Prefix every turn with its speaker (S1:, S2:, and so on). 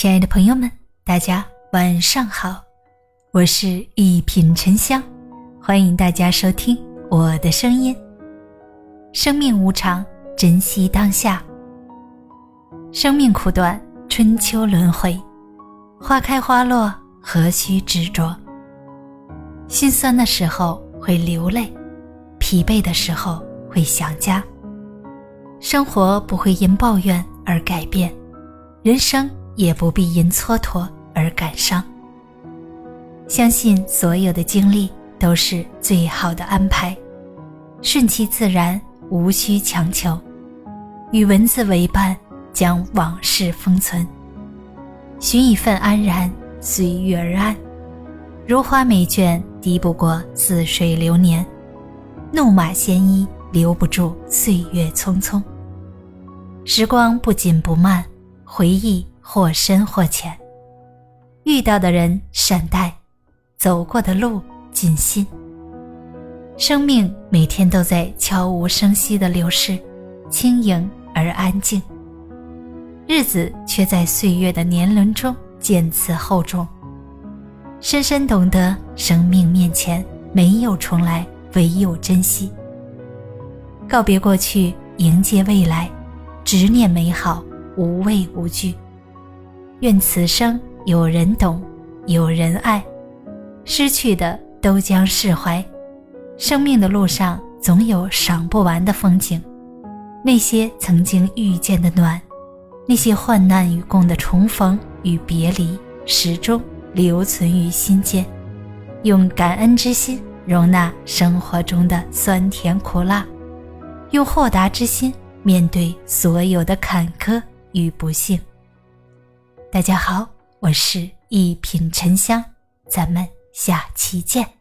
S1: 亲爱的朋友们，大家晚上好，我是一品沉香，欢迎大家收听我的声音。生命无常，珍惜当下。生命苦短，春秋轮回，花开花落，何须执着？心酸的时候会流泪，疲惫的时候会想家。生活不会因抱怨而改变，人生。也不必因蹉跎而感伤。相信所有的经历都是最好的安排，顺其自然，无需强求。与文字为伴，将往事封存。寻一份安然，随遇而安。如花美眷，敌不过似水流年；怒马鲜衣，留不住岁月匆匆。时光不紧不慢，回忆。或深或浅，遇到的人善待，走过的路尽心。生命每天都在悄无声息的流逝，轻盈而安静。日子却在岁月的年轮中渐次厚重。深深懂得，生命面前没有重来，唯有珍惜。告别过去，迎接未来，执念美好，无畏无惧。愿此生有人懂，有人爱，失去的都将释怀。生命的路上总有赏不完的风景，那些曾经遇见的暖，那些患难与共的重逢与别离，始终留存于心间。用感恩之心容纳生活中的酸甜苦辣，用豁达之心面对所有的坎坷与不幸。大家好，我是一品沉香，咱们下期见。